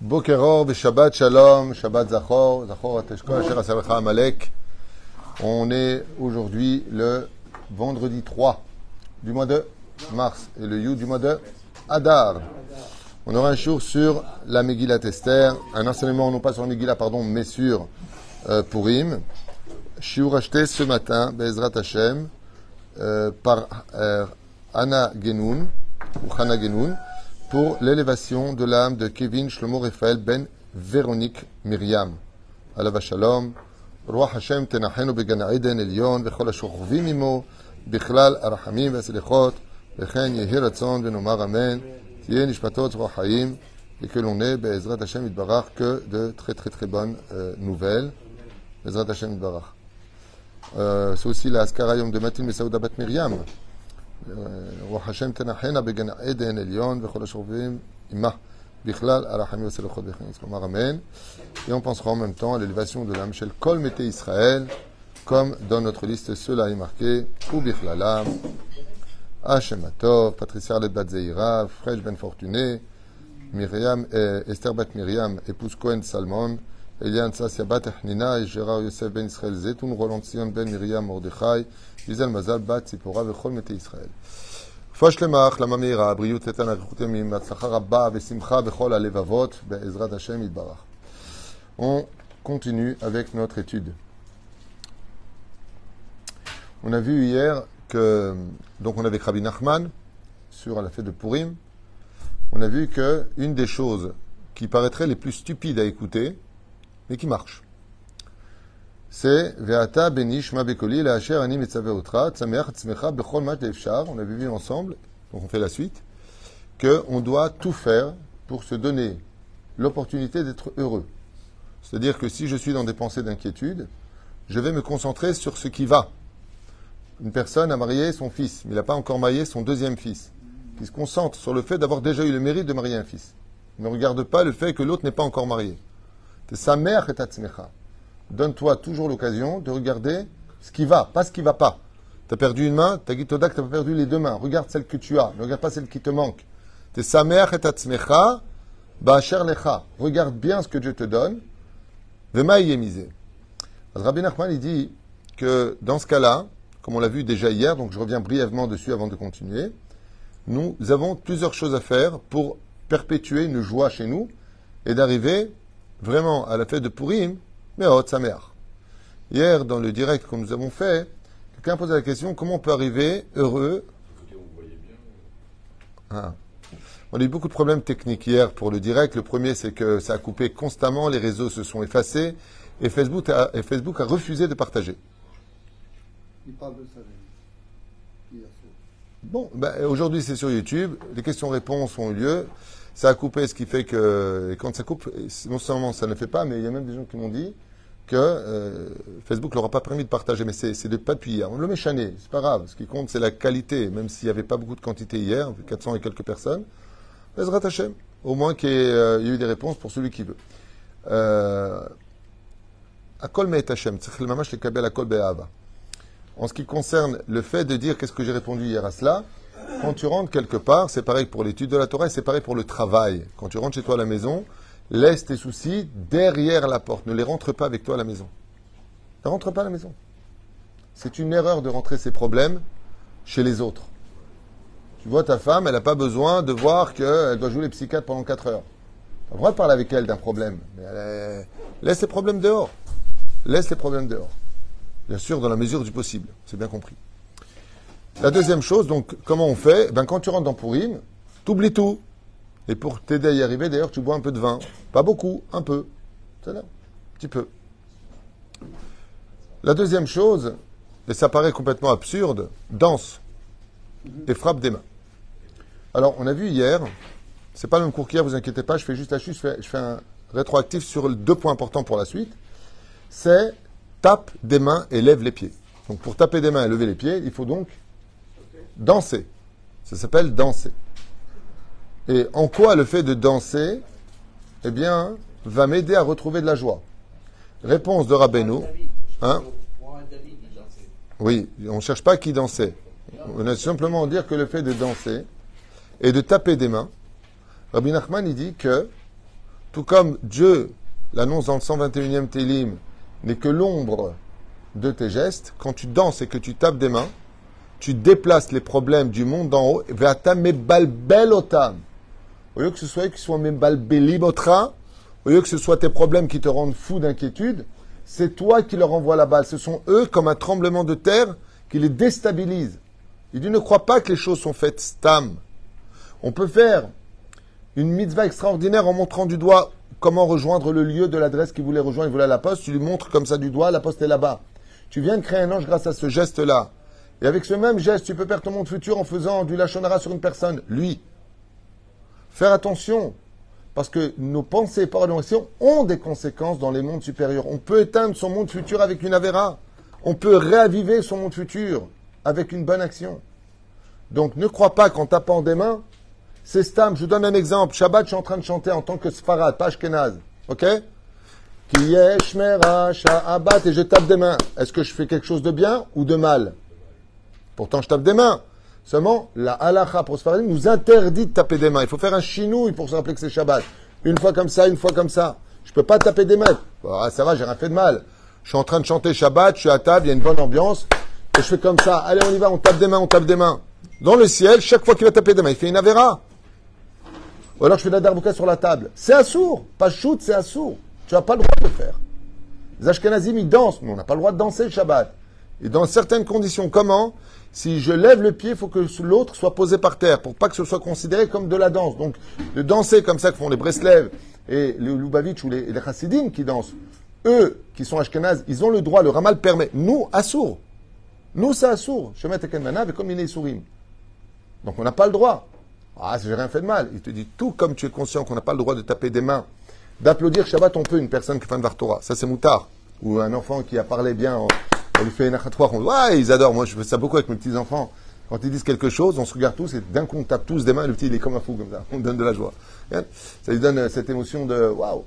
Bokeror, Shabbat Shalom, Shabbat Zachor, Zachor. On est aujourd'hui le vendredi 3 du mois de mars et le You du mois de Adar. On aura un jour sur la Megillah Esther, un enseignement non pas sur la Megillah, pardon, mais sur euh, Purim. Shiur acheté ce matin, Bezrat Hashem, euh, par euh, Anna Genoun, ou Hana Genoun, pour l'élévation de l'âme de Kevin Shlomo Raphaël ben Véronique Myriam. Alava Shalom, Roi Hashem tenachenu began Eden Elion, vechol השוכבים עמו, בכלל הרחמים והסליחות, וכן יהי רצון ונאמר אמן, תהיה נשמתו צרור חיים, et que l'on ait, Bezrat Hashem Itbarach, que de très très très bonnes euh, nouvelles. Bezrat Hashem Itbarach. Euh, c'est aussi la Askara Yom de Matin Mesaouda Bat Myriam. רוח השם תנחנה בגן עדן עליון וכל השורבים עמה בכלל הרחמים והסלחות וכניס. כלומר אמן. Et on pensera en même temps à l'élévation de l'âme של כל מתי ישראל, comme dans notre liste cela est marqué, ובכללם, השם הטוב, פטריסיה לבת זעירה, פרש בן פורטוני, מרים, אסתר בת מרים, épouse כהן סלמון, אליאן ססיה בת החנינה, ג'רר יוסף בן ישראל זיתון, רולנד ציון בן מרים מרדכי, on continue avec notre étude. On a vu hier que, donc on avait Rabbi Nachman sur la fête de Purim. On a vu que une des choses qui paraîtraient les plus stupides à écouter, mais qui marchent, c'est Veata Benish Bekoli la Asher Ani Metzaveotra Tsameach Tzmecha Bechol Mat. On avait vu ensemble, donc on fait la suite, qu'on doit tout faire pour se donner l'opportunité d'être heureux. C'est-à-dire que si je suis dans des pensées d'inquiétude, je vais me concentrer sur ce qui va. Une personne a marié son fils, mais il n'a pas encore marié son deuxième fils, qui se concentre sur le fait d'avoir déjà eu le mérite de marier un fils. Il ne regarde pas le fait que l'autre n'est pas encore marié. Sa mère et Tatzmecha donne-toi toujours l'occasion de regarder ce qui va, pas ce qui va pas. Tu as perdu une main, tu as dit tu n'as pas perdu les deux mains. Regarde celle que tu as, ne regarde pas celle qui te manque. T'es sa mère et tatzmecha, ba'asher lecha. Regarde bien ce que Dieu te donne. Vema misé. Rabbi Nachman, il dit que dans ce cas-là, comme on l'a vu déjà hier, donc je reviens brièvement dessus avant de continuer, nous avons plusieurs choses à faire pour perpétuer une joie chez nous et d'arriver vraiment à la fête de Purim mais oh, sa mère. Hier, dans le direct que nous avons fait, quelqu'un posait la question comment on peut arriver heureux? Ah. On a eu beaucoup de problèmes techniques hier pour le direct. Le premier, c'est que ça a coupé constamment, les réseaux se sont effacés et Facebook a, Facebook a refusé de partager. Il parle de ça. Bon, ben, aujourd'hui c'est sur YouTube, les questions-réponses ont eu lieu. Ça a coupé, ce qui fait que quand ça coupe, non seulement ça ne fait pas, mais il y a même des gens qui m'ont dit que euh, Facebook leur a pas permis de partager. Mais c'est de pas depuis. On le met c'est pas grave. Ce qui compte, c'est la qualité, même s'il n'y avait pas beaucoup de quantité hier, 400 et quelques personnes. Ezrat Hashem. Au moins qu'il y, ait euh, eu des réponses pour celui qui veut. Euh, En ce qui concerne le fait de dire qu'est-ce que j'ai répondu hier à cela, quand tu rentres quelque part, c'est pareil pour l'étude de la Torah et c'est pareil pour le travail. Quand tu rentres chez toi à la maison, laisse tes soucis derrière la porte. Ne les rentre pas avec toi à la maison. Ne rentre pas à la maison. C'est une erreur de rentrer ses problèmes chez les autres. Tu vois ta femme, elle n'a pas besoin de voir qu'elle doit jouer les psychiatres pendant 4 heures. Tu as le droit de parler avec elle d'un problème. Mais Laisse les problèmes dehors. Laisse les problèmes dehors. Bien sûr, dans la mesure du possible. C'est bien compris. La deuxième chose, donc, comment on fait? Ben, Quand tu rentres dans Pourim, t'oublies tout. Et pour t'aider à y arriver, d'ailleurs, tu bois un peu de vin. Pas beaucoup, un peu. C'est là, un petit peu. La deuxième chose, et ça paraît complètement absurde, danse et frappe des mains. Alors, on a vu hier, c'est pas le même cours qu'hier, vous inquiétez pas, je fais juste la chute, je fais, je fais un rétroactif sur deux points importants pour la suite. C'est tape des mains et lève les pieds. Donc, pour taper des mains et lever les pieds, il faut donc danser. Ça s'appelle danser. Et en quoi le fait de danser, eh bien, va m'aider à retrouver de la joie? Réponse de Rabbeinu. Hein? Oui, on ne cherche pas qui dansait. On a simplement dire que le fait de danser et de taper des mains Rabbi Nachman, il dit que, tout comme Dieu l'annonce dans le 121e Télim, n'est que l'ombre de tes gestes, quand tu danses et que tu tapes des mains, tu déplaces les problèmes du monde d'en haut vers ta mebalbelotam. Au lieu que ce soit eux qui soient mebalbelimotra, au lieu que ce soit tes problèmes qui te rendent fou d'inquiétude, c'est toi qui leur envoies la balle. Ce sont eux, comme un tremblement de terre, qui les déstabilise. Il dit ne crois pas que les choses sont faites stam. On peut faire une mitzvah extraordinaire en montrant du doigt comment rejoindre le lieu de l'adresse qu'il voulait rejoindre. Il voulait la poste, tu lui montres comme ça du doigt, la poste est là-bas. Tu viens de créer un ange grâce à ce geste-là. Et avec ce même geste, tu peux perdre ton monde futur en faisant du lachonara sur une personne, lui. Faire attention, parce que nos pensées et paroles ont des conséquences dans les mondes supérieurs. On peut éteindre son monde futur avec une avéra. On peut réaviver son monde futur avec une bonne action. Donc ne crois pas qu'en tapant des mains, c'est stam. Je vous donne un exemple. Shabbat, je suis en train de chanter en tant que Sfarad, pas Ashkenaz. Ok? Qui est et je tape des mains. Est-ce que je fais quelque chose de bien ou de mal? Pourtant, je tape des mains. Seulement, la halacha pour nous interdit de taper des mains. Il faut faire un chinouille pour se rappeler que c'est Shabbat. Une fois comme ça, une fois comme ça. Je ne peux pas taper des mains. Ah, ça va, j'ai rien fait de mal. Je suis en train de chanter Shabbat, je suis à table, il y a une bonne ambiance. Et je fais comme ça. Allez, on y va, on tape des mains, on tape des mains. Dans le ciel, chaque fois qu'il va taper des mains, il fait une avéra. Ou alors je fais de la darbouka sur la table. C'est assourd. Pas shoot, c'est assourd. Tu n'as pas le droit de le faire. Les Ashkenazim, ils dansent, mais on n'a pas le droit de danser le Shabbat. Et dans certaines conditions, comment? Si je lève le pied, il faut que l'autre soit posé par terre pour pas que ce soit considéré comme de la danse. Donc, de danser comme ça que font les Breslev et les Lubavitch ou les, les qui dansent, eux qui sont Ashkenaz, ils ont le droit, le Ramal permet. Nous, assourd. Nous, c'est assourd. Shemet et comme il est sourim. Donc, on n'a pas le droit. Ah, j'ai rien fait de mal. Il te dit tout comme tu es conscient qu'on n'a pas le droit de taper des mains, d'applaudir Shabbat, on peut une personne qui fait un Vartora. Ça, c'est moutard. Ou un enfant qui a parlé bien on lui fait une achatouach, on ouais, ils adorent. Moi, je fais ça beaucoup avec mes petits-enfants. Quand ils disent quelque chose, on se regarde tous et d'un coup, on tape tous des mains. Le petit, il est comme un fou, comme ça. On donne de la joie. Ça lui donne euh, cette émotion de waouh.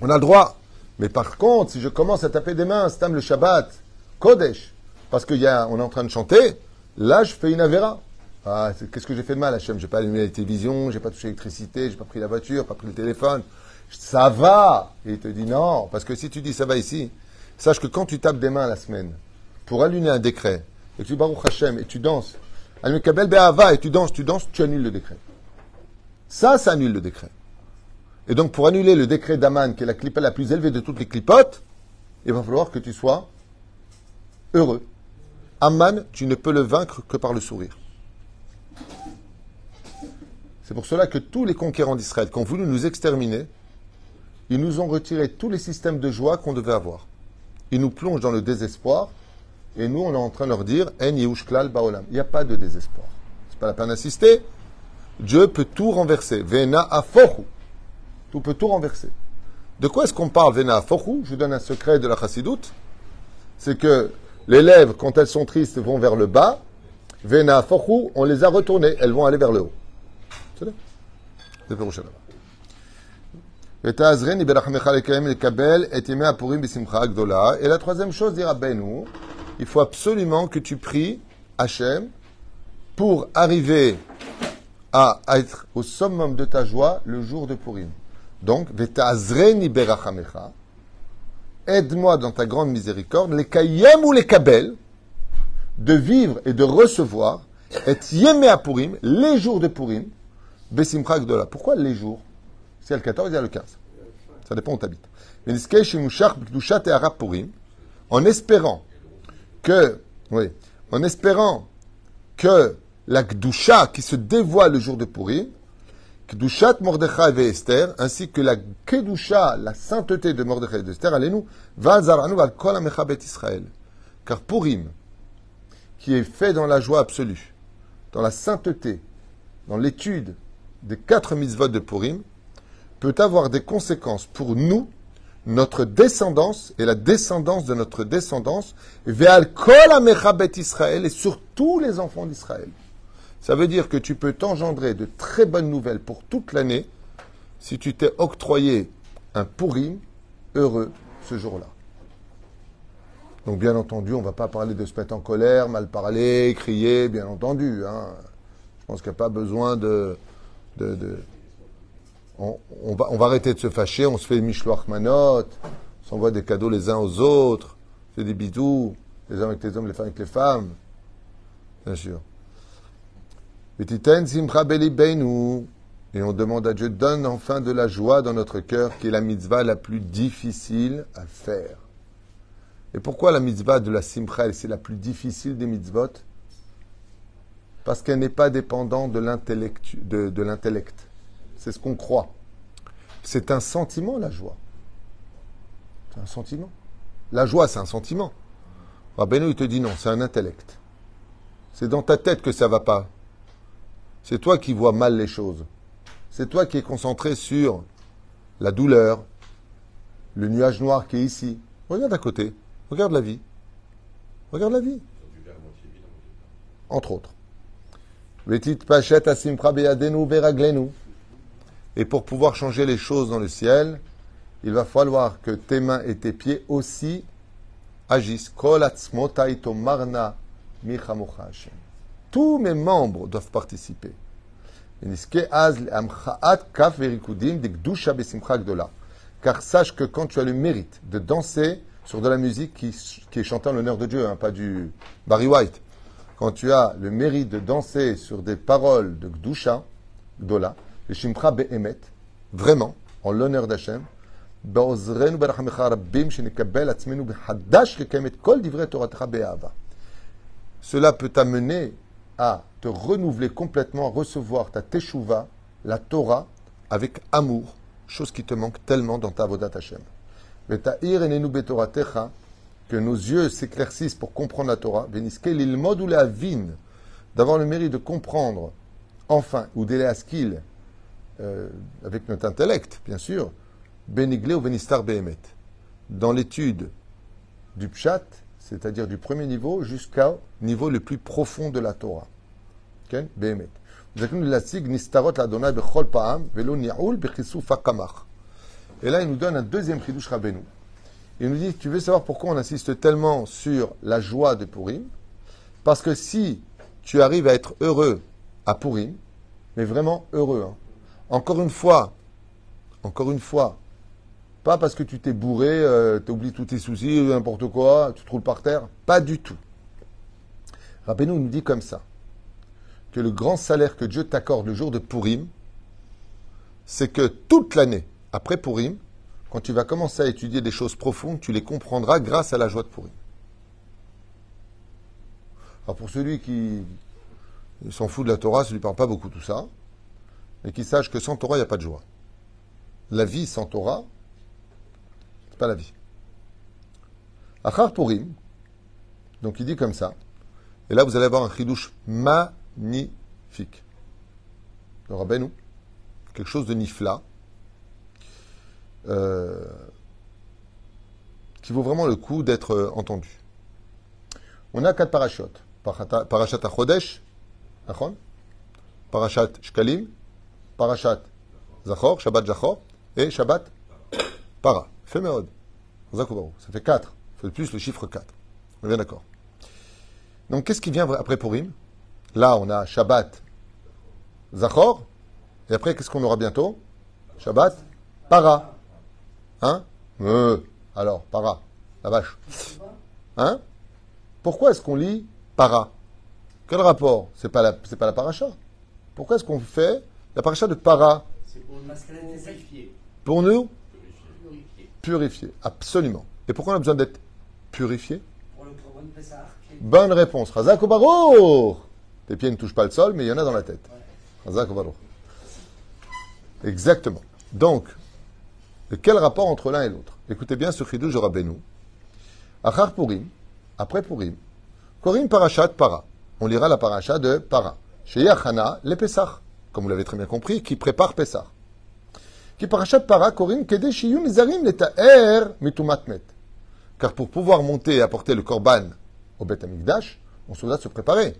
On a le droit. Mais par contre, si je commence à taper des mains, stam le Shabbat, Kodesh, parce qu'on est en train de chanter, là, je fais une avéra. Ah, qu'est-ce que j'ai fait de mal, Hachem? J'ai pas allumé la télévision, j'ai pas touché l'électricité, j'ai pas pris la voiture, pas pris le téléphone. Ça va Et il te dit non, parce que si tu dis ça va ici, Sache que quand tu tapes des mains la semaine pour allumer un décret, et tu Baruch Hashem, et tu danses, Al-Mekabel Be'ava, et tu danses, tu danses, tu annules le décret. Ça, ça annule le décret. Et donc, pour annuler le décret d'Aman, qui est la clipa la plus élevée de toutes les clipotes, il va falloir que tu sois heureux. Aman, tu ne peux le vaincre que par le sourire. C'est pour cela que tous les conquérants d'Israël, qui ont voulu nous exterminer, ils nous ont retiré tous les systèmes de joie qu'on devait avoir ils nous plongent dans le désespoir, et nous, on est en train de leur dire, En Baolam. Il n'y a pas de désespoir. C'est pas la peine d'insister. Dieu peut tout renverser. Vena afochu. Tout peut tout renverser. De quoi est-ce qu'on parle, Vena afochu Je vous donne un secret de la chassidoute. C'est que les lèvres, quand elles sont tristes, vont vers le bas. Vena afochu, on les a retournées. Elles vont aller vers le haut. C'est. Et la troisième chose, dira Benou, il faut absolument que tu pries Hachem pour arriver à, être au summum de ta joie le jour de Purim. Donc, aide-moi dans ta grande miséricorde, les kayem ou les kabel, de vivre et de recevoir, et yémé à Purim, les jours de Purim, besimcha gdola. Pourquoi les jours? C'est le 14, il y a le 15. Ça dépend où tu habites. En espérant que, oui, en espérant que la Gdusha qui se dévoile le jour de Purim, Gdushat Mordechai et Esther, ainsi que la Kedusha, la sainteté de Mordechai et d'Esther, allez-nous, va val kol Israël. Car Purim, qui est fait dans la joie absolue, dans la sainteté, dans l'étude des quatre mitzvot de Purim, peut avoir des conséquences pour nous, notre descendance et la descendance de notre descendance, kol Israël et sur tous les enfants d'Israël. Ça veut dire que tu peux t'engendrer de très bonnes nouvelles pour toute l'année si tu t'es octroyé un pourri heureux ce jour-là. Donc bien entendu, on ne va pas parler de se mettre en colère, mal parler, crier, bien entendu. Hein. Je pense qu'il n'y a pas besoin de on, va, arrêter de se fâcher, on se fait mishloach manot, on s'envoie des cadeaux les uns aux autres, on fait des bisous, les hommes avec les hommes, les femmes avec les femmes. Bien sûr. Et on demande à Dieu, donne enfin de la joie dans notre cœur, qui est la mitzvah la plus difficile à faire. Et pourquoi la mitzvah de la simcha, c'est la plus difficile des mitzvot? Parce qu'elle n'est pas dépendante de l'intellect. C'est ce qu'on croit. C'est un sentiment, la joie. C'est un sentiment. La joie, c'est un sentiment. Rabbeinu, il te dit non, c'est un intellect. C'est dans ta tête que ça va pas. C'est toi qui vois mal les choses. C'est toi qui es concentré sur la douleur, le nuage noir qui est ici. Regarde à côté. Regarde la vie. Regarde la vie. Entre autres. Et pour pouvoir changer les choses dans le ciel, il va falloir que tes mains et tes pieds aussi agissent. Tous mes membres doivent participer. Car sache que quand tu as le mérite de danser sur de la musique qui, qui est chantée en l'honneur de Dieu, hein, pas du Barry White, quand tu as le mérite de danser sur des paroles de Gdusha, Gdola, le Shimcha Be'emet, vraiment, en l'honneur d'Hachem, cela peut t'amener à te renouveler complètement, à recevoir ta teshuva, la Torah, avec amour, chose qui te manque tellement dans ta Vodat Hashem. Que nos yeux s'éclaircissent pour comprendre la Torah, d'avoir le mérite de comprendre, enfin, ou skill euh, avec notre intellect, bien sûr, Benigle ou Benistar Behemet. Dans l'étude du Pshat, c'est-à-dire du premier niveau jusqu'au niveau le plus profond de la Torah. Et là, il nous donne un deuxième chidush Rabbeinu. Il nous dit, tu veux savoir pourquoi on insiste tellement sur la joie de Purim? Parce que si tu arrives à être heureux à Purim, mais vraiment heureux, hein, encore une fois, encore une fois, pas parce que tu t'es bourré, euh, tu oublié tous tes soucis, n'importe quoi, tu te roules par terre. Pas du tout. Rabbeinu nous dit comme ça que le grand salaire que Dieu t'accorde le jour de Purim, c'est que toute l'année, après Purim, quand tu vas commencer à étudier des choses profondes, tu les comprendras grâce à la joie de Purim. Alors pour celui qui s'en fout de la Torah, ça ne lui parle pas beaucoup tout ça, mais qui sache que sans Torah, il n'y a pas de joie. La vie sans Torah, c'est pas la vie. Achar Purim, donc il dit comme ça, et là vous allez avoir un chidouche ma magnifique. Le Rabbeinu, quelque chose de nifla, euh, qui vaut vraiment le coup d'être euh, entendu. On a quatre parachutes. Parachat Achodesh, Parachat Shkalim, Parachat Zachor, Shabbat Zachor, et Shabbat Para. Féméod. Ça fait quatre. Ça fait plus le chiffre 4. On est bien d'accord. Donc qu'est-ce qui vient après Purim? Là, on a Shabbat Zachor. Et après, qu'est-ce qu'on aura bientôt? Shabbat Para. Hein? Euh, Alors, Para. La vache. Hein? Pourquoi est-ce qu'on lit Para? Quel rapport? C'est pas la, c'est pas la paracha. Pourquoi est-ce qu'on fait la paracha de Para C'est pour purifier. Pour nous Purifier. Purifier. Absolument. Et pourquoi on a besoin d'être purifié Pour le Pessah. Bonne réponse. Razak Tes pieds ne touchent pas le sol, mais il y en a dans la tête. Razak Exactement. Donc, quel rapport entre l'un et l'autre Écoutez bien ce chidouj de Rabbeinu. Achar Purim, après Purim, Korim Parashat Para. On lira la paracha de Para. Chez Yachana, les Pessah, comme vous l'avez très bien compris, qui prépare Pessah. Qui Parashat Para, Korim Kede Shiyun Zarim Leta'er. Car pour pouvoir monter et apporter le korban au Beth Amikdash, on se doit se préparer.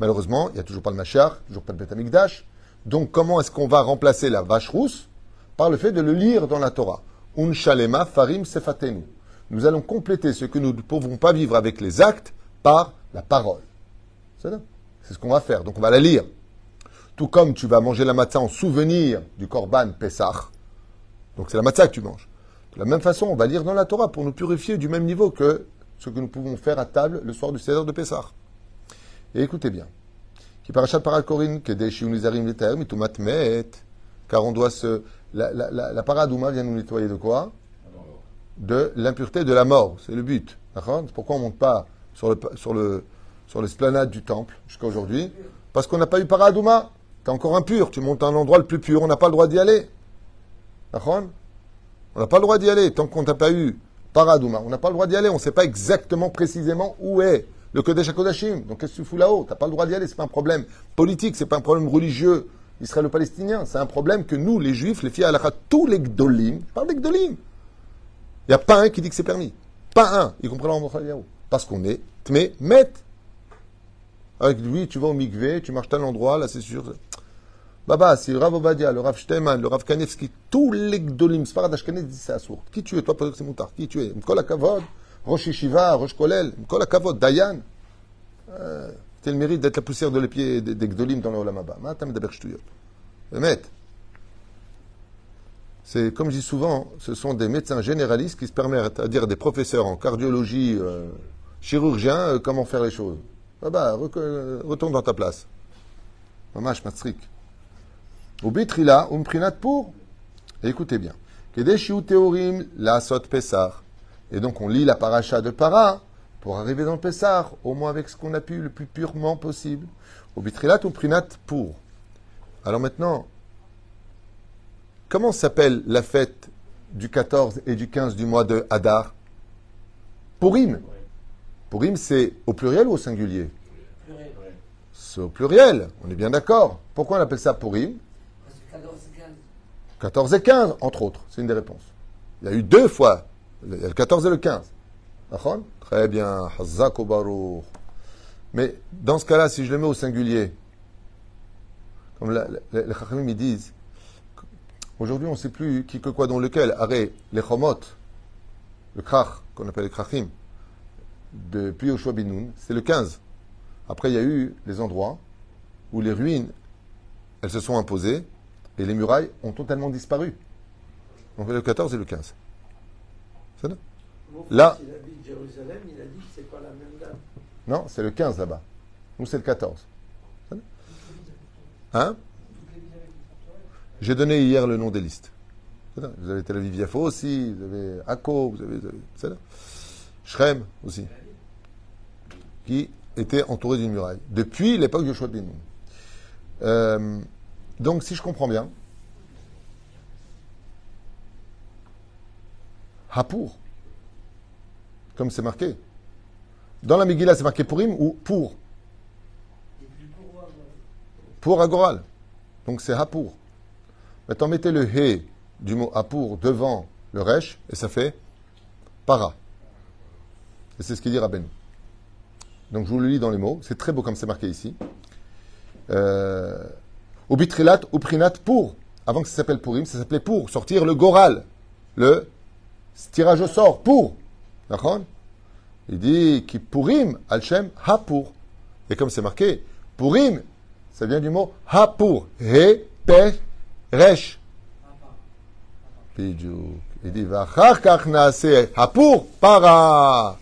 Malheureusement, il n'y a toujours pas le Machar, toujours pas le Beth Amikdash. Donc, comment est-ce qu'on va remplacer la vache rousse Par le fait de le lire dans la Torah? Farim sefatenu. Nous allons compléter ce que nous ne pouvons pas vivre avec les actes par la parole. C'est ce qu'on va faire. Donc, on va la lire. Tout comme tu vas manger la matzah en souvenir du korban Pessah, donc c'est la matzah que tu manges. De la même façon, on va lire dans la Torah pour nous purifier du même niveau que ce que nous pouvons faire à table le soir du Seder de Pessah. Et écoutez bien. Car on doit se. La, la, la, paradouma vient nous nettoyer de quoi? De l'impureté de la mort. C'est le but. D'accord? Pourquoi on ne monte pas sur sur l'esplanade du temple jusqu'à aujourd'hui Parce qu'on n'a pas eu paradouma. Tu encore impur. Tu montes à un endroit le plus pur. On n'a pas le droit d'y aller. On n'a pas le droit d'y aller tant qu'on n'a pas eu paradouma. On n'a pas le droit d'y aller. On ne sait pas exactement, précisément où est le Kodesh HaKodashim. Donc qu'est-ce que tu fous là-haut? Tu n'as pas le droit d'y aller. C'est pas un problème politique. C'est pas un problème religieux israélo-palestinien. C'est un problème que nous, les juifs, les filles à tous les gdolim, je parle des gdolim. Il n'y a pas un qui dit que c'est permis. Pas un, y compris l'Ambrachaliaou. Parce qu'on est tmé, met. Avec lui, tu vas au mikvé, tu marches tel endroit, là c'est sûr. Baba, si le Rav Obadia, le Rav Shteman, le Rav Kanevski, tous les gdolim, Sfarad Ashkenaz disent c'est assourd. Qui tu es Toi, c'est moutard? Qui tu es? Mkol Kavod, Rosh Yeshiva, Rosh Kolel, Mkol Dayan. Euh, le mérite d'être la poussière de les pieds des, gdolim dans le Olam Abba. Matam Daber Shtuyot. C'est, comme je dis souvent, ce sont des médecins généralistes qui se permettent à dire des professeurs en cardiologie, euh, chirurgiens, euh, comment faire les choses. Rec- euh, retourne dans ta place. Mamash Matsrik. Au bitrila, umprinat pour. Écoutez bien. Kedeshiu teorim la sot pesar. Et donc on lit la paracha de para pour arriver dans le pesar, au moins avec ce qu'on a pu le plus purement possible. Au bitrilat, umprinat pour. Alors maintenant, comment s'appelle la fête du 14 et du 15 du mois de Hadar Purim. Purim, c'est au pluriel ou au singulier? Pluriel. C'est au pluriel, on est bien d'accord. Pourquoi on appelle ça Purim Parce que 14 et 15. 14 et 15, entre autres, c'est une des réponses. Il y a eu deux fois, le 14 et le 15. D'accord? Très bien. Mais dans ce cas-là, si je le mets au singulier, comme la- la- les Chachamim disent, aujourd'hui on ne sait plus qui que quoi dans lequel. Arrête, les Chomot, le Krach, qu'on appelle les Krachim, depuis Yoshua Binoun, c'est le 15. Après, il y a eu les endroits où les ruines, elles se sont imposées et les murailles ont totalement disparu. Donc le 14 et le 15. C'est ça Là- fils, il habite Jérusalem, il a dit que c'est pas la même date. Non, c'est le 15 là-bas. Nous, c'est le 14. C'est ça Hein J'ai donné hier le nom des listes. Vous avez Tel Aviv Yafo aussi, vous avez Akko, vous avez. vous Shrem aussi. Qui était entouré d'une muraille. Depuis l'époque de Yoshua ben Nun. Euh, donc, si je comprends bien, Hapour, comme c'est marqué. Dans la Megillah, c'est marqué Purim ou pour Pour Agoral. Donc c'est Hapour. Maintenant, mettez le He du mot Hapour devant le Resh et ça fait Para. Et c'est ce qu'il dit Rabbeinu. Donc je vous le lis dans les mots. C'est très beau comme c'est marqué ici. Euh, au bitrilat, au prinat pour. Avant que ça s'appelle Purim, ça s'appelait pour. Sortir le Goral. Le tirage au sort. Pour. D'accord? Il dit qui Purim, Al-Shem, Hapour. Et comme c'est marqué, Purim, ça vient du mot Hapour. He, pe, resh. Il dit Hapour, para.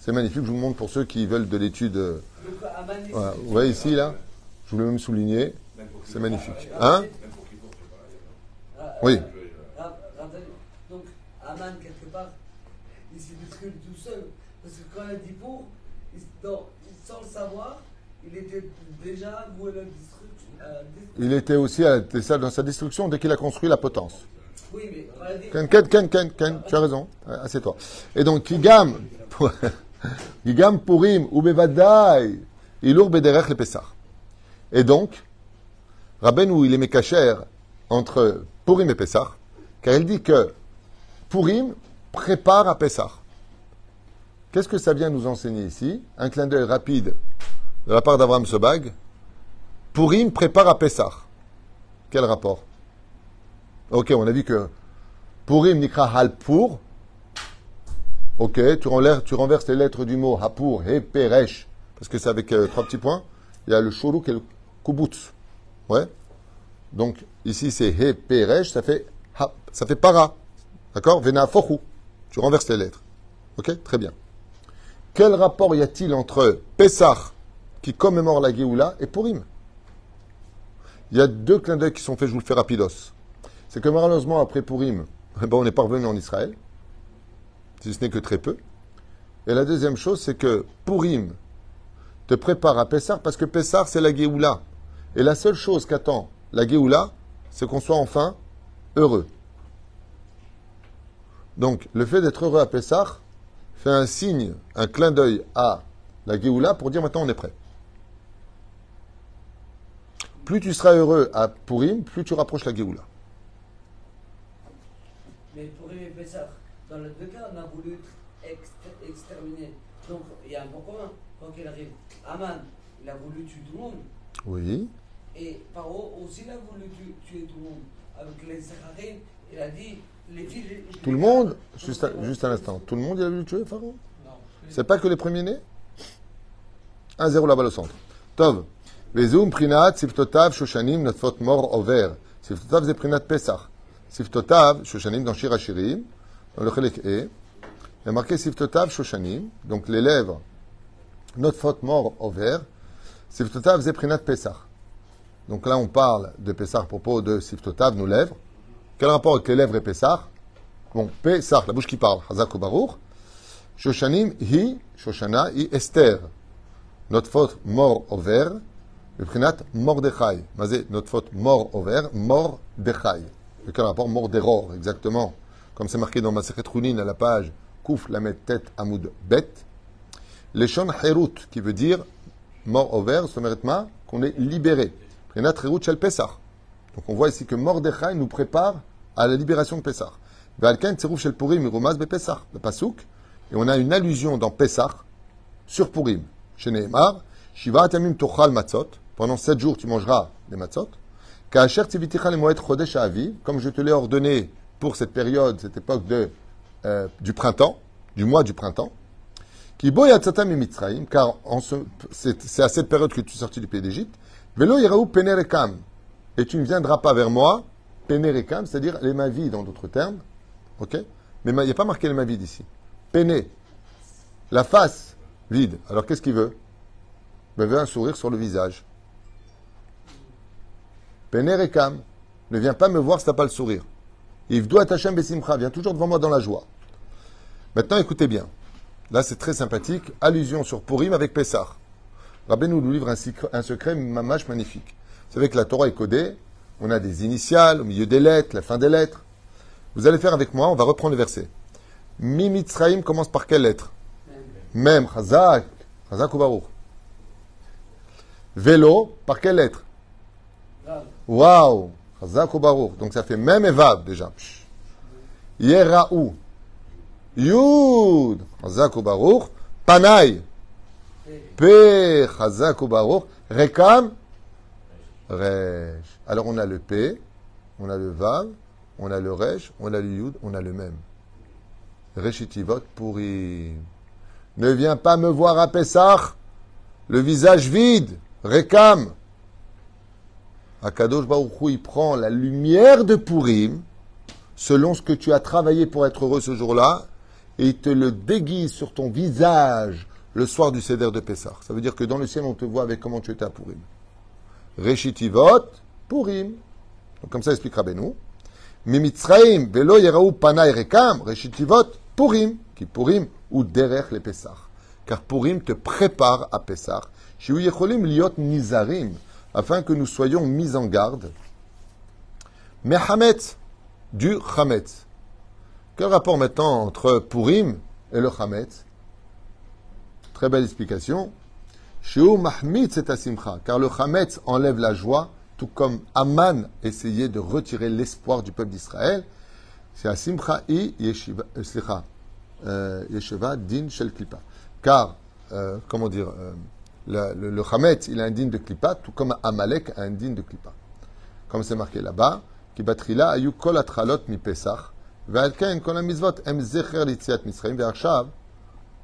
C'est magnifique, je vous montre pour ceux qui veulent de l'étude. euh. Vous voyez ici, là? Je voulais même souligner. C'est magnifique. Hein? Oui. Donc, Aman, quelque part, il s'est détruit tout seul. Parce que quand il a dit pour, sans le savoir, il était déjà voué à la destruction. Il était aussi à la- dans sa destruction dès qu'il a construit la potence. Oui, mais. Ken, ken, ken, ken, ken, tu as raison. Ah, Assieds-toi. Et donc, Kigam, Kigam Purim, ou Bevadai, Ilur Bederech le Pessah. Et donc, Rabbeinu, il est mécacher entre Purim et Pessah, car il dit que Purim prépare à Pessah. Qu'est-ce que ça vient nous enseigner ici? Un clin d'œil rapide de la part d'Abraham Sobag. Purim prépare à Pessah. Quel rapport? Ok, on a vu que Purim nikra halpur. Ok, tu, renverses les lettres du mot hapur, he, peresh, parce que c'est avec euh, trois petits points. Il y a le shuruk et le kubutz. Ouais. Donc, ici, c'est he, peresh, ça fait ça fait para. D'accord? Vena fochu. Tu renverses les lettres. Ok? Très bien. Quel rapport y a-t-il entre Pessah, qui commémore la Géoula, et Purim? Il y a deux clins d'œil qui sont faits, je vous le fais rapidos. C'est que malheureusement, après Purim, eh ben, on n'est pas revenu en Israël, si ce n'est que très peu. Et la deuxième chose, c'est que Purim te prépare à Pessah, parce que Pessah, c'est la Géoula. Et la seule chose qu'attend la Géoula, c'est qu'on soit enfin heureux. Donc, le fait d'être heureux à Pessah fait un signe, un clin d'œil à la Géoula pour dire maintenant on est prêt. Plus tu seras heureux à Purim, plus tu rapproches la Géoula. Mais pour aimer Pessah, dans les deux cas, on a voulu exter- exterminer. Donc, il y a un point commun. Quand il arrive, Aman, il a voulu tuer tout le monde. Oui. Et Paro aussi, il a voulu tu- tuer tout le monde. Avec les Saharim, il a dit les filles. Tout le monde, juste, un- juste un instant, tout le monde il a voulu tuer Pharaon? Non. C'est pas que les premiers-nés? 1-0 là-bas au centre. Tov. Vezum prinat siftotav shoshanim notfot mor over. Siftotav c'est prinat pesach. Siftotav shoshanim dans Shir Hashirim, dans le Chelek E. Il y a marqué siftotav shoshanim, donc les lèvres notfot mor over. Siftotav c'est prinat pesach. Donc là on parle de pesach à propos de siftotav, nos lèvres. Quel rapport avec les lèvres et pesach Bon, pesach, la bouche qui parle, Hazak. Shoshanim, hi, Shoshana, hi, Esther. Notre faute, mort over. Le prinat, Mordechai. Mazé, notre faute, mort over, Mordechai. Et quel rapport Mort d'error, exactement? Comme c'est marqué dans ma Rounin à la page Kouf, la tête, Amoud, Bet. Leshon Herut, qui veut dire mort over, sommeretma, qu'on est libéré. Donc on voit ici que Mordechai nous prépare à la libération de Pessah. Et on a une allusion dans Pessah sur Purim. Chez Nehemar, Shiva tamim tochal matzot. Pendant sept jours, tu mangeras des matzot. Tziviticha le moed chodesh ha'aviv. Comme je te l'ai ordonné pour cette période, cette époque de, euh, du printemps, du mois du printemps. Qui boyatzatam Mitzrayim, car c'est à cette période que tu es sorti du pays d'Égypte. Velo yiraou penerekam? Et tu ne viendras pas vers moi, penerekam, c'est-à-dire les mains vides en d'autres termes. Ok? Mais il n'y a pas marqué les mains vides ici. Péné. La face vide. Alors qu'est-ce qu'il veut? Il veut un sourire sur le visage. Penerekam. Ne viens pas me voir si tu n'as pas le sourire. Yves doit Hachem Besimcha. Viens toujours devant moi dans la joie. Maintenant, écoutez bien. Là, c'est très sympathique. Allusion sur Purim avec Pessah. Rabbeinu nous livre un, secret- un magnifique. Vous savez que la Torah est codée. On a des initiales au milieu des lettres, la fin des lettres. Vous allez faire avec moi, on va reprendre le verset. Mi Mitzrayim commence par quelle lettre? Même, Chazak. Chazak ou Baruch? Vélo, par quelle lettre? Waouh Chazak ou Baruch? Donc ça fait même et Vav déjà. Yeraou. Yud. Chazak ou Baruch? Panaï. P. Chazak. Rekam. Alors on a le P, on a le Vav, on a le Resh, on a le Yud, on a le même. Reshitivot pourri. Ne viens pas me voir à Pessah, le visage vide, Rekam. Akadosh Baruch Hu, il prend la lumière de Purim, selon ce que tu as travaillé pour être heureux ce jour-là, et il te le déguise sur ton visage le soir du Seder de Pessah. Ça veut dire que dans le ciel, on te voit avec comment tu étais à Purim. Reshitivot, Purim. Comme ça explique Rabbeinu. Mimitzraim, velo yeraou panay rekam, reshitivot, Purim. Qui Purim ou derech les Pessah. Car Purim te prépare à Pessah. Shiu yecholim liot nizarim. Afin que nous soyons mis en garde. Mais Hametz, du Hametz. Quel rapport maintenant entre Purim et le Hametz? Très belle explication. Sheu Mahmid c'est asimcha, car le Hametz enlève la joie, tout comme Aman essayait de retirer l'espoir du peuple d'Israël. C'est asimcha i yeshiva, euh, slicha, euh, yeshiva din shel klipa. Car, euh, comment dire, euh, le, le, le Hametz, il a un din de klipa, tout comme Amalek a un din de klipa. Comme c'est marqué là-bas, qui batrila ayu kol atralot mi pesach, ועל כן כל המצוות הם זכר ליציאת מצרים, ועכשיו,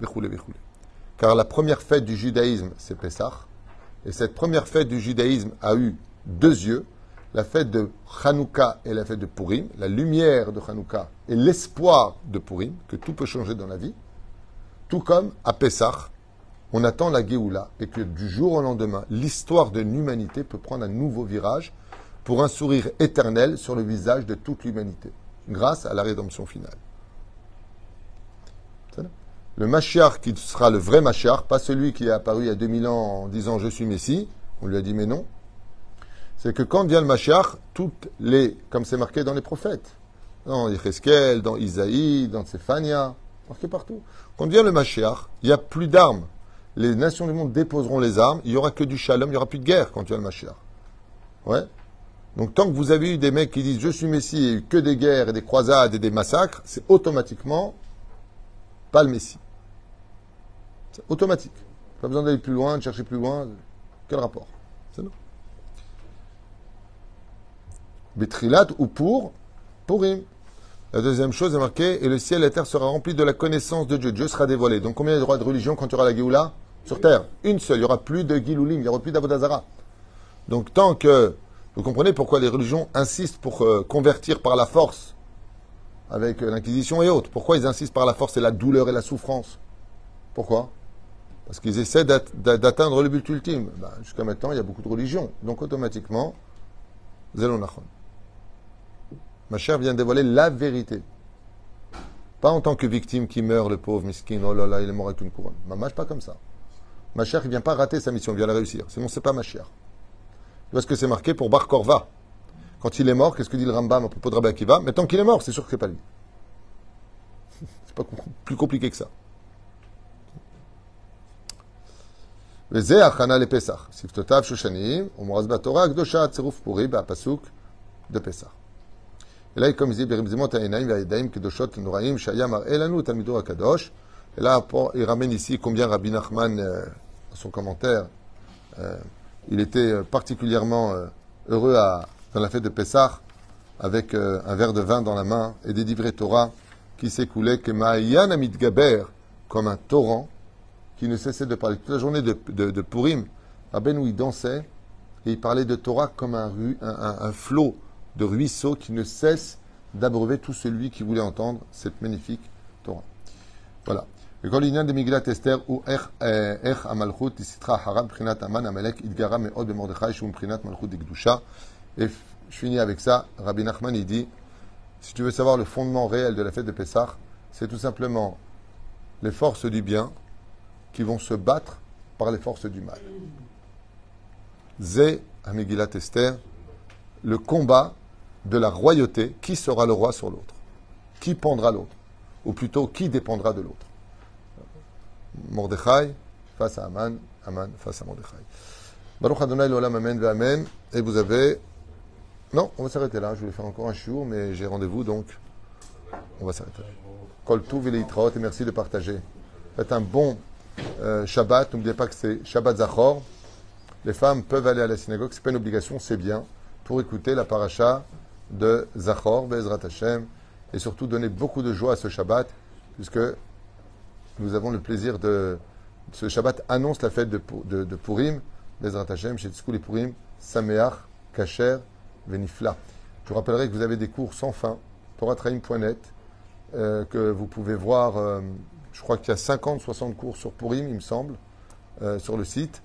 וכולי וכולי. car la première fête du judaïsme, c'est Pessah. Et cette première fête du judaïsme a eu deux yeux, la fête de Hanouka et la fête de Purim, la lumière de Hanouka et l'espoir de Purim, que tout peut changer dans la vie, tout comme à Pessah, on attend la Géoula et que du jour au lendemain, l'histoire de l'humanité peut prendre un nouveau virage pour un sourire éternel sur le visage de toute l'humanité, grâce à la rédemption finale. Le Mashiach qui sera le vrai Mashiach, pas celui qui est apparu il y a 2000 ans en disant je suis Messie, on lui a dit mais non, c'est que quand vient le Mashiach, toutes les, comme c'est marqué dans les prophètes, dans Yecheskel, dans Isaïe, dans Tsephania, marqué partout, quand vient le Mashiach, il n'y a plus d'armes. Les nations du monde déposeront les armes, il n'y aura que du shalom, il n'y aura plus de guerre quand vient le Mashiach. Ouais. Donc tant que vous avez eu des mecs qui disent je suis Messie et que des guerres et des croisades et des massacres, c'est automatiquement pas le Messie. C'est automatique. Pas besoin d'aller plus loin, de chercher plus loin. Quel rapport? C'est non. Betrilat ou pour Purim. La deuxième chose est marquée et le ciel et la terre sera rempli de la connaissance de Dieu. Dieu sera dévoilé. Donc combien de droits de religion quand tu auras la Géoula? Sur terre. Une seule. Il n'y aura plus de Giloulim, il n'y aura plus d'Avodazara. Donc tant que. Vous comprenez pourquoi les religions insistent pour euh, convertir par la force avec euh, l'Inquisition et autres. Pourquoi ils insistent par la force et la douleur et la souffrance? Pourquoi? Parce qu'ils essaient d'atteindre le but ultime. Ben, Jusqu'à maintenant, il y a beaucoup de religions. Donc automatiquement, Zelonachon. Ma chère vient dévoiler la vérité. Pas en tant que victime qui meurt, le pauvre miskin, oh là là, il est mort avec une couronne. Ma mâche pas comme ça. Ma chère, il vient pas rater sa mission, il vient la réussir. Sinon, c'est pas ma chère. Tu vois ce que c'est marqué pour Bar Korva? Quand il est mort, qu'est-ce que dit le Rambam à propos de Rabbi Akiva Mais tant qu'il est mort, c'est sûr que c'est pas lui. C'est pas plus compliqué que ça. וזה הכנה לפסח. שפתותיו שושנים, ומורז בתורה הקדושה, צירוף פורי בפסוק דפסח. אלא comme il dit, ברמזימות העיניים והידיים קדושות נוראים, שהיה מראה לנו את המידור הקדוש. Et là, il ramène ici combien Rabbi Nachman, euh, dans son commentaire, euh, il était particulièrement euh, heureux à, dans la fête de Pessah, avec euh, un verre de vin dans la main et des livrets Torah qui s'écoulaient, que Ma'ayan Amid Gaber, comme un torrent, qui ne cessait de parler. Toute la journée de, de, de Purim, Rabben où il dansait, et il parlait de Torah comme un, un, un, un flot de ruisseaux qui ne cesse d'abreuver tout celui qui voulait entendre cette magnifique Torah. Voilà. וכל עניין דמגילת אסתר הוא איך, איך המלכות סטרה אחריו מבחינת המן עמלק התגרה מאוד במרדכי שהוא מבחינת מלכות דקדושה. et je finis avec ça. Rabbi Nachman il dit si tu veux savoir le fondement réel de la fête de Pessah, c'est tout simplement les forces du bien qui vont se battre par les forces du mal. Zé Amigilat Esther, le combat de la royauté, qui sera le roi sur l'autre? Qui pendra l'autre? Ou plutôt, qui dépendra de l'autre? Mordechai face à Aman, Aman face à Mordechai. Baruch Adonai l'olam amen amen. Et vous avez... Non, on va s'arrêter là. Je voulais faire encore un jour, mais j'ai rendez-vous, donc on va s'arrêter là. Kol Tuv et merci de partager. Faites un bon euh, Shabbat. N'oubliez pas que c'est Shabbat Zachor. Les femmes peuvent aller à la synagogue, c'est pas une obligation, c'est bien, pour écouter la paracha de Zachor, Bezrat Hashem, et surtout donner beaucoup de joie à ce Shabbat, puisque nous avons le plaisir de. Ce Shabbat annonce la fête de, Purim, Bezrat Hashem, chez Tzkouli Purim, Sameach, Kacher, Je vous rappellerai que vous avez des cours sans fin, toratraim.net, euh, que vous pouvez voir, euh, je crois qu'il y a 50, 60 cours sur Purim, il me semble, euh, sur le site.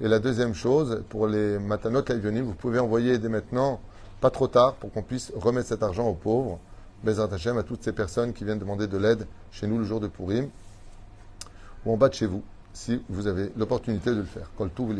Et la deuxième chose, pour les matanot laïvionim, vous pouvez envoyer dès maintenant, pas trop tard, pour qu'on puisse remettre cet argent aux pauvres, Bezrat Hashem, à toutes ces personnes qui viennent demander de l'aide chez nous le jour de Purim, ou en bas de chez vous, si vous avez l'opportunité de le faire. Kol Tuv.